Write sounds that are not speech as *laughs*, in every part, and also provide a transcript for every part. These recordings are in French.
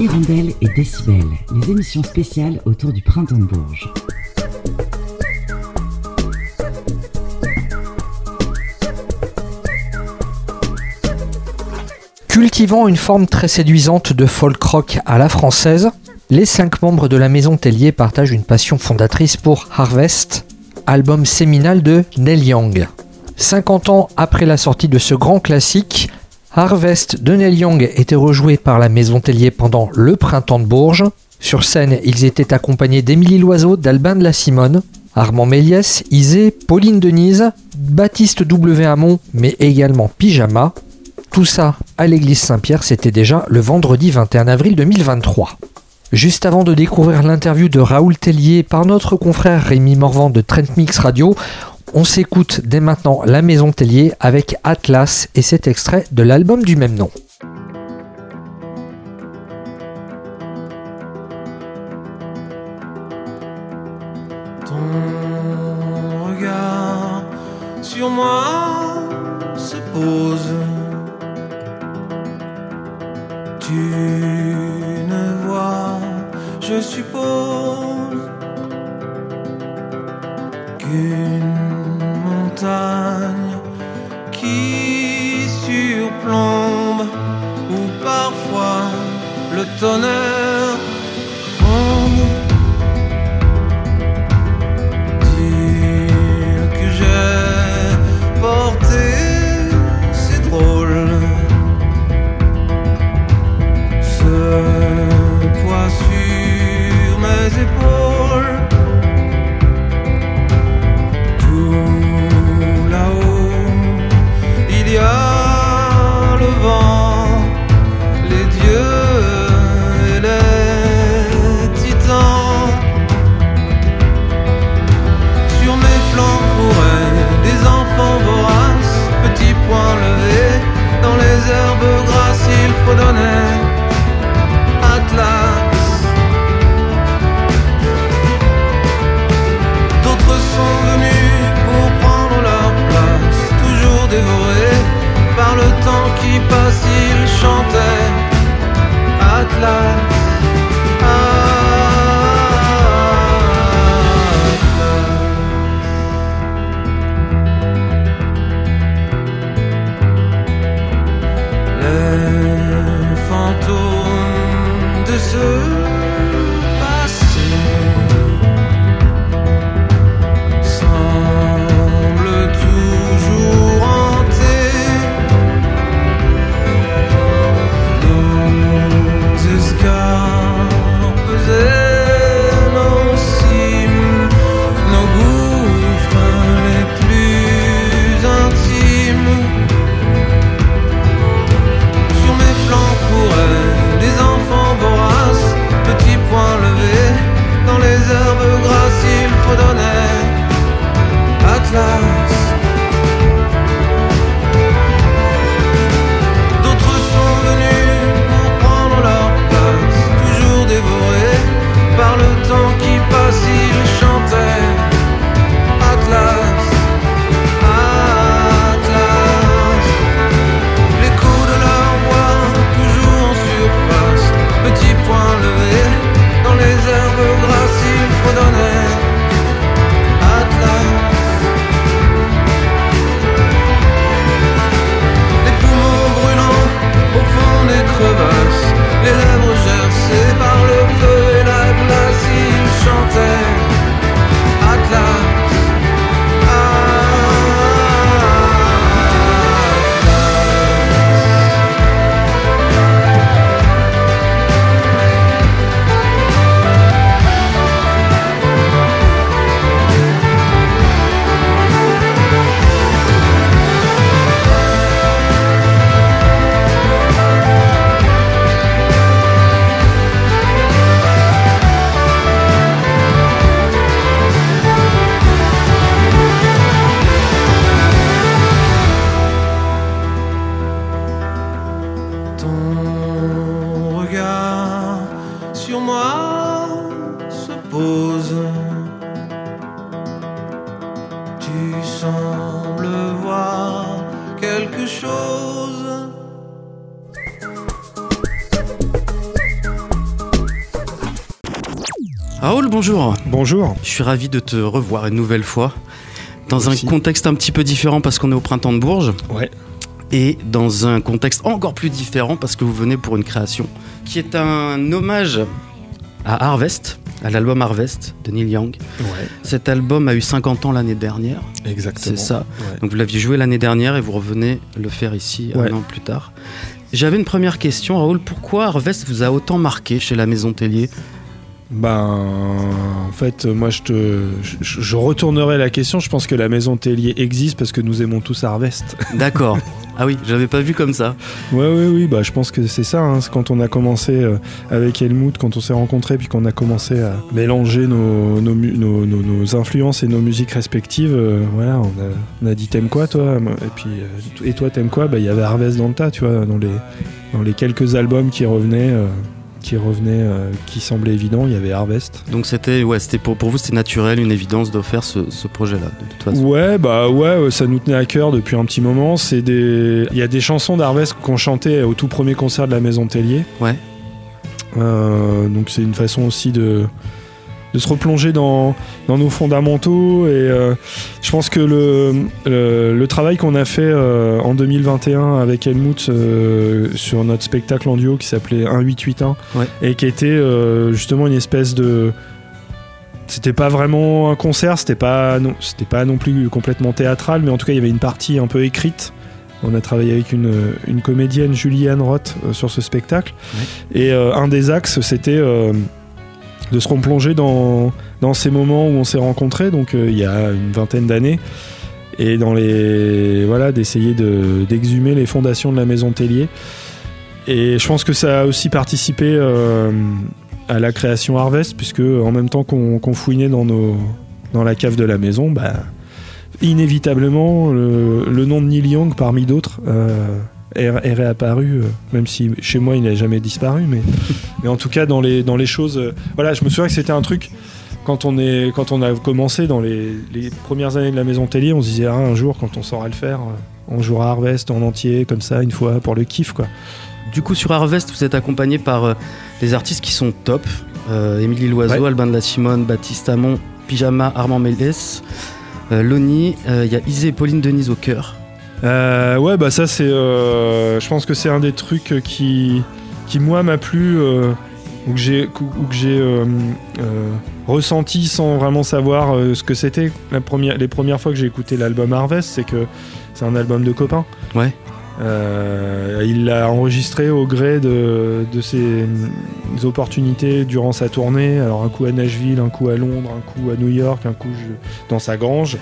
Hirondelle et Décibel, les émissions spéciales autour du printemps de Bourges. Cultivant une forme très séduisante de folk rock à la française, les cinq membres de la maison Tellier partagent une passion fondatrice pour Harvest, album séminal de Neil Young. 50 ans après la sortie de ce grand classique, Harvest de Neil Young était rejoué par la maison Tellier pendant le printemps de Bourges. Sur scène, ils étaient accompagnés d'Émilie Loiseau, d'Albin de la Simone, Armand Méliès, Isée, Pauline Denise, Baptiste W. Hamon, mais également Pyjama. Tout ça à l'église Saint-Pierre, c'était déjà le vendredi 21 avril 2023. Juste avant de découvrir l'interview de Raoul Tellier par notre confrère Rémi Morvan de Trent Mix Radio, on s'écoute dès maintenant La Maison Tellier avec Atlas et cet extrait de l'album du même nom. Le tonnerre line. is bonjour. Bonjour. Je suis ravi de te revoir une nouvelle fois. Dans un contexte un petit peu différent parce qu'on est au printemps de Bourges. Ouais. Et dans un contexte encore plus différent parce que vous venez pour une création qui est un hommage à Harvest, à l'album Harvest de Neil Young. Ouais, Cet album a eu 50 ans l'année dernière. exactement. C'est ça. Ouais. Donc vous l'aviez joué l'année dernière et vous revenez le faire ici Ouais. un an plus tard. J'avais une première question, Raoul. Pourquoi Harvest vous a autant marqué chez la Maison Tellier? Ben, en fait, moi, je te, je, je retournerai la question. Je pense que la maison Tellier existe parce que nous aimons tous Harvest. *laughs* D'accord. ah oui, je l'avais pas vu comme ça. ouais, oui, oui. Bah, je pense que c'est ça. hein. Quand on a commencé euh, avec Helmut, quand on s'est rencontrés, puis qu'on a commencé à mélanger nos, nos, influences et nos musiques respectives. euh, voilà, on a, on a dit t'aimes quoi, toi? Et puis, euh, et toi, t'aimes quoi? Bah, il y avait Harvest dans le tas, tu vois, dans les, dans les quelques albums qui revenaient. euh, qui revenaient, euh, qui semblaient évidents, il y avait Harvest. Donc c'était ouais, c'était pour, pour vous c'était naturel, une évidence de faire ce, ce projet-là de toute façon. Ouais, bah ouais, ça nous tenait à cœur depuis un petit moment. C'est des, il y a des chansons d'Harvest qu'on chantait au tout premier concert de la Maison Tellier. Ouais. Euh, donc c'est une façon aussi de de se replonger dans, dans nos fondamentaux et euh, je pense que le, le, le travail qu'on a fait euh, en 2021 avec Helmut euh, sur notre spectacle en duo qui s'appelait 1881 Ouais. et qui était justement une espèce de c'était pas vraiment un concert, c'était pas non, c'était pas non plus complètement théâtral, mais en tout cas il y avait une partie un peu écrite. On a travaillé avec une, une comédienne Julianne Roth sur ce spectacle, et un des axes c'était de se replonger dans, dans ces moments où on s'est rencontrés, donc euh, il y a une vingtaine d'années, et dans les voilà d'essayer de d'exhumer les fondations de la maison Tellier. Et je pense que ça a aussi participé euh, à la création Harvest, puisque en même temps qu'on fouinait dans, nos, dans la cave de la maison, bah, inévitablement, le, le nom de Neil Young, parmi d'autres, euh, est, est réapparu, euh, même si chez moi il n'a jamais disparu, mais, *laughs* mais en tout cas dans les, dans les choses. euh, voilà, je me souviens que c'était un truc. Quand on, est, quand on a commencé dans les, les premières années de la maison Tellier, on se disait ah, un jour, quand on saura le faire, euh, on jouera Harvest en entier, comme ça, une fois, pour le kiff, quoi. Du coup sur Harvest vous êtes accompagné par euh, des artistes qui sont top. Euh, Émilie Loiseau, Ouais. Albin de la Simone, Baptiste Amon, Pyjama, Armand Mélès, euh, Loni, euh, il y a Isée et Pauline Denise au cœur. Euh, ouais, bah ça c'est, euh, je pense que c'est un des trucs qui, qui moi m'a plu euh, ou que j'ai, ou que j'ai ressenti sans vraiment savoir ce que c'était. La première, les premières fois que j'ai écouté l'album Harvest, c'est que c'est un album de copains. Ouais. Il l'a enregistré au gré de, de ses opportunités durant sa tournée. Alors un coup à Nashville, un coup à Londres, un coup à New York, un coup je- dans sa grange,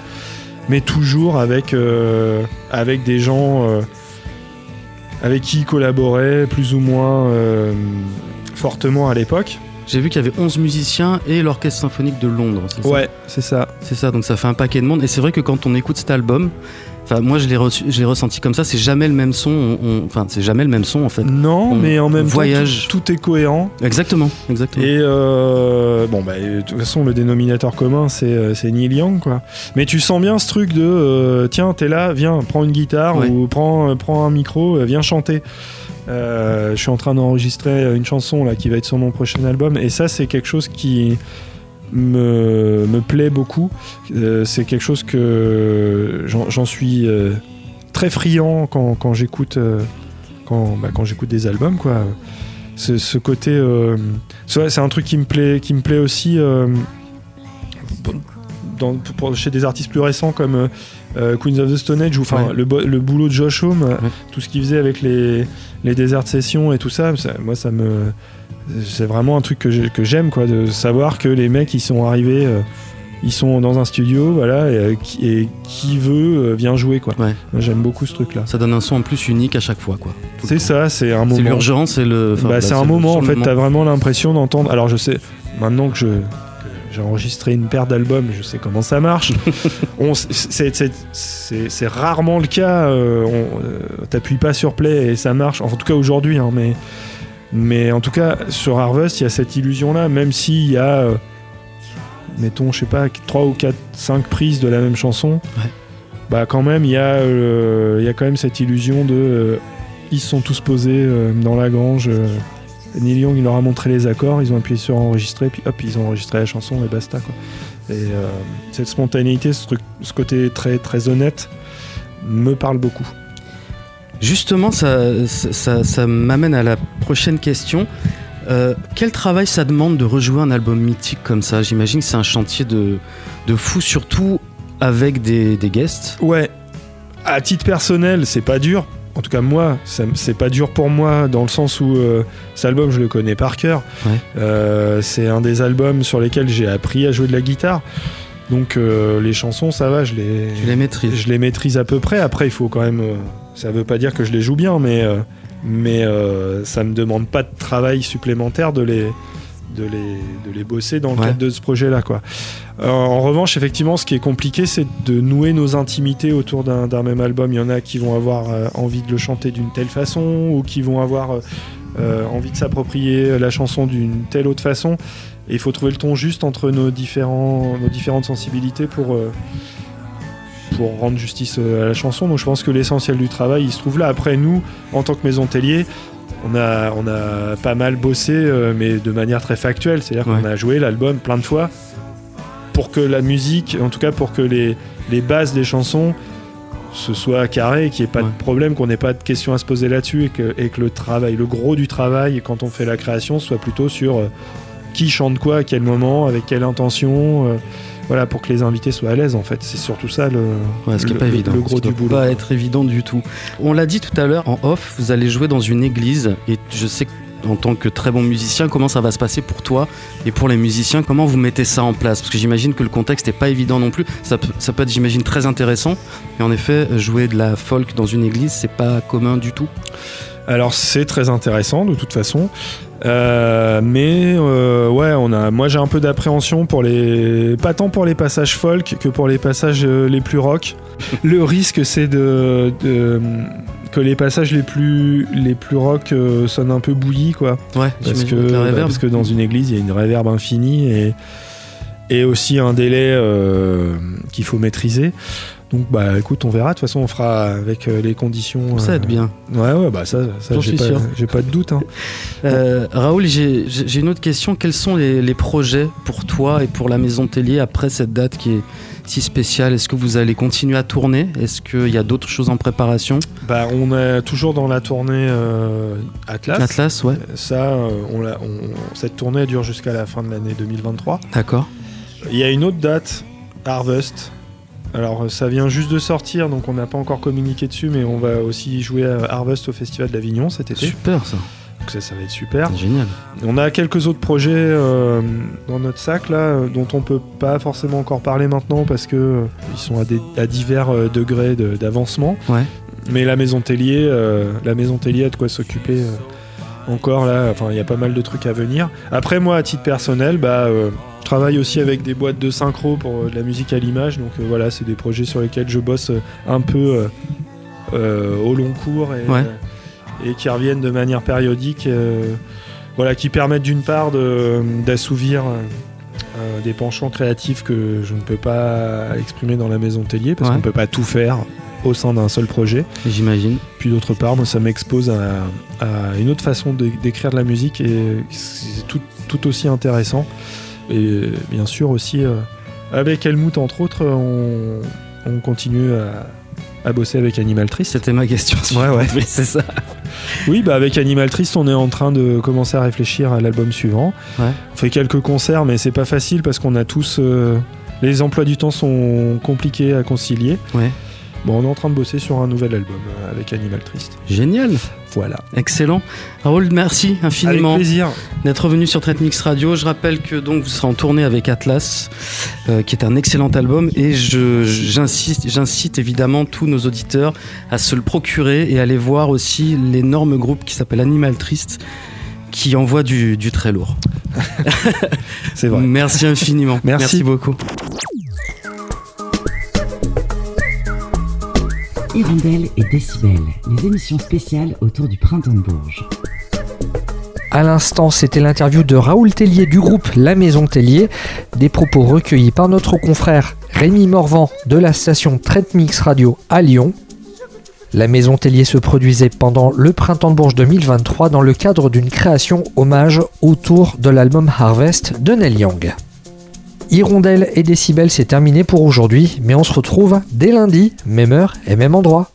mais toujours avec euh, avec des gens euh, avec qui il collaborait plus ou moins euh, fortement à l'époque. J'ai vu qu'il y avait 11 musiciens et l'orchestre symphonique de Londres. Ouais, c'est ça. C'est ça, donc ça fait un paquet de monde. Et c'est vrai que quand on écoute cet album, enfin moi je l'ai reçu- je l'ai ressenti comme ça, c'est jamais le même son. on- on- Enfin, c'est jamais le même son en fait. Non, On mais en même voyage. temps, tout, tout est cohérent. Exactement, exactement. Et euh, bon, bah, de toute façon, le dénominateur commun, c'est euh, c'est Neil Young, quoi. Mais tu sens bien ce truc de euh, tiens, t'es là, viens, prends une guitare Ouais. ou prends, prends un micro, viens chanter. Euh, je suis en train d'enregistrer une chanson là qui va être sur mon prochain album, et ça, c'est quelque chose qui me, me plaît beaucoup. Euh, c'est quelque chose que j'en suis euh, très friand quand, quand j'écoute euh, quand, bah, quand j'écoute des albums, quoi. Ce, côté c'est un truc qui me plaît, qui me plaît aussi dans- pour- chez des artistes plus récents comme euh, euh, Queens of the Stone Age ou enfin Ouais. le, le boulot de Josh Homme, euh, tout ce qu'il faisait avec les, les Desert Sessions et tout ça, ça- moi ça me c'est vraiment un truc que j'ai- que j'aime quoi, de savoir que les mecs ils sont arrivés, euh, ils sont dans un studio, voilà, et, qui, et qui veut euh, vient jouer quoi. Ouais. J'aime beaucoup ce truc là. Ça donne un son en plus unique à chaque fois, quoi. C'est ça, c'est un C'est moment. l'urgence, c'est le. enfin, Bah, c'est un moment en fait, t'as vraiment l'impression d'entendre. Alors je sais, maintenant que je j'ai enregistré une paire d'albums, je sais comment ça marche. *laughs* C'est- rarement le cas. euh, on, euh, T'appuies pas sur play et ça marche. En tout cas aujourd'hui, hein, mais mais en tout cas sur Harvest, il y a cette illusion là, même s'il y a euh, mettons, je sais pas, 3 ou 4, 5 prises de la même chanson. Ouais. Bah quand même, il y, a, euh, y a quand même cette illusion de... ils sont tous posés dans la grange. Neil Young, il leur a montré les accords, ils ont appuyé sur enregistrer, puis hop, ils ont enregistré la chanson et basta. Quoi. Et euh, cette spontanéité, ce, truc, ce côté très, très honnête, me parle beaucoup. Justement, ça, ça, ça m'amène à la prochaine question. Euh, quel travail ça demande de rejouer un album mythique comme ça? J'imagine que c'est un chantier de, de fou, surtout avec des, des guests. Ouais, à titre personnel, c'est pas dur. En tout cas, moi, c'est pas dur pour moi dans le sens où euh, cet album, je le connais par cœur. Ouais. Euh, c'est un des albums sur lesquels j'ai appris à jouer de la guitare. Donc euh, les chansons, ça va, je les, Tu les maîtrises. je les maîtrise à peu près. Après, il faut quand même. ça veut pas dire que je les joue bien, mais, mais ça me demande pas de travail supplémentaire de les, de les, de les bosser dans le Ouais. cadre de ce projet-là. Quoi. Euh, en revanche, effectivement, ce qui est compliqué, c'est de nouer nos intimités autour d'un d'un même album. Il y en a qui vont avoir euh, envie de le chanter d'une telle façon, ou qui vont avoir euh, envie de s'approprier la chanson d'une telle autre façon. Et il faut trouver le ton juste entre nos, différents, nos différentes sensibilités pour, pour rendre justice à la chanson. Donc je pense que l'essentiel du travail, il se trouve là. Après, nous, en tant que maison Tellier, on a, on a pas mal bossé, euh, mais de manière très factuelle. C'est-à-dire Ouais. qu'on a joué l'album plein de fois pour que la musique, en tout cas pour que les, les bases des chansons ce soit carré, qu'il n'y ait pas Ouais. de problème, qu'on n'ait pas de questions à se poser là-dessus et que, et que le travail, le gros du travail, quand on fait la création, soit plutôt sur euh, qui chante quoi, à quel moment, avec quelle intention. euh, voilà, pour que les invités soient à l'aise en fait. C'est surtout ça le, Ouais, ce qui pas le- évident. le Ce gros qui du boulot. pas être évident du tout. On l'a dit tout à l'heure en off, vous allez jouer dans une église et je sais que en tant que très bon musicien, comment ça va se passer pour toi et pour les musiciens? Comment vous mettez ça en place? Parce que j'imagine que le contexte n'est pas évident non plus. Ça peut, ça peut être, j'imagine, très intéressant. Et en effet, jouer de la folk dans une église, c'est pas commun du tout. Alors c'est très intéressant de toute façon. Euh, mais euh, ouais, on a, moi j'ai un peu d'appréhension pour les, pas tant pour les passages folk que pour les passages euh, les plus rock. *laughs* Le risque c'est de, de- que les passages les plus les plus rock sonnent un peu bouillis quoi. Ouais, Parce que, bah, parce que dans une église, il y a une réverbe infinie et, et aussi un délai qu'il faut maîtriser. Donc, bah écoute, on verra. De toute façon, on fera avec euh, les conditions. Ça euh, aide bien. Ouais, ouais, bah ça, ça j'ai suis pas, j'ai pas de doute. hein. *laughs* Euh, Raoul, j'ai une autre question. Quels sont les, les projets pour toi et pour la Maison Tellier après cette date qui est si spéciale? Est-ce que vous allez continuer à tourner? Est-ce qu'il y a d'autres choses en préparation? Bah, on est toujours dans la tournée euh, Atlas. Atlas, ouais, Ça, euh, on l'a- on- cette tournée dure jusqu'à la fin de l'année 2023. d'accord. Il y a une autre date, Harvest. Alors ça vient juste de sortir, donc on n'a pas encore communiqué dessus, mais on va aussi jouer à Harvest au Festival d'Avignon cet été. Super ça, Donc ça, ça va être super. génial. On a quelques autres projets euh, dans notre sac là, euh, dont on peut pas forcément encore parler maintenant parce que euh, ils sont à, des- à divers euh, degrés de- d'avancement. Ouais. Mais la maison Tellier, euh, la maison Tellier a de quoi s'occuper encore là. Enfin, il y a pas mal de trucs à venir. Après, moi, à titre personnel, bah, euh, travaille aussi avec des boîtes de synchro pour euh, de la musique à l'image. Donc euh, voilà, c'est des projets sur lesquels je bosse euh, un peu au long cours et, Ouais. et qui reviennent de manière périodique. voilà, qui permettent d'une part d'assouvir euh, des penchants créatifs que je ne peux pas exprimer dans la maison Tellier parce Ouais. qu'on ne peut pas tout faire au sein d'un seul projet. J'imagine. Puis d'autre part, moi, ça m'expose à, à une autre façon de- d'écrire de la musique et c'est tout, tout aussi intéressant. Et bien sûr aussi, euh, avec Helmut entre autres, on, on continue à, à bosser avec Animal Trist. C'était ma question. Ouais, c'est ça. Oui, bah avec Animal Trist, on est en train de commencer à réfléchir à l'album suivant. Ouais. On fait quelques concerts, mais c'est pas facile parce qu'on a tous... euh, les emplois du temps sont compliqués à concilier. Ouais. Bon, on est en train de bosser sur un nouvel album euh, avec Animal Trist. Génial, Voilà. excellent. Raoul, merci infiniment. Avec plaisir. d'être venu sur Trade Mix Radio. Je rappelle que donc vous serez en tournée avec Atlas, euh, qui est un excellent album, et je j'insiste, j'incite évidemment tous nos auditeurs à se le procurer et à aller voir aussi l'énorme groupe qui s'appelle Animal Triste, qui envoie du, du très lourd. *laughs* C'est vrai. Merci infiniment. Merci. beaucoup. Hirondelle et Décibel, les émissions spéciales autour du printemps de Bourges. À l'instant, c'était l'interview de Raoul Tellier du groupe La Maison Tellier, des propos recueillis par notre confrère Rémi Morvan de la station Trade Mix Radio à Lyon. La maison Tellier se produisait pendant le Printemps de Bourges 2023 dans le cadre d'une création hommage autour de l'album Harvest de Neil Young. Hirondelle et Décibel, c'est terminé pour aujourd'hui, mais on se retrouve dès lundi, même heure et même endroit.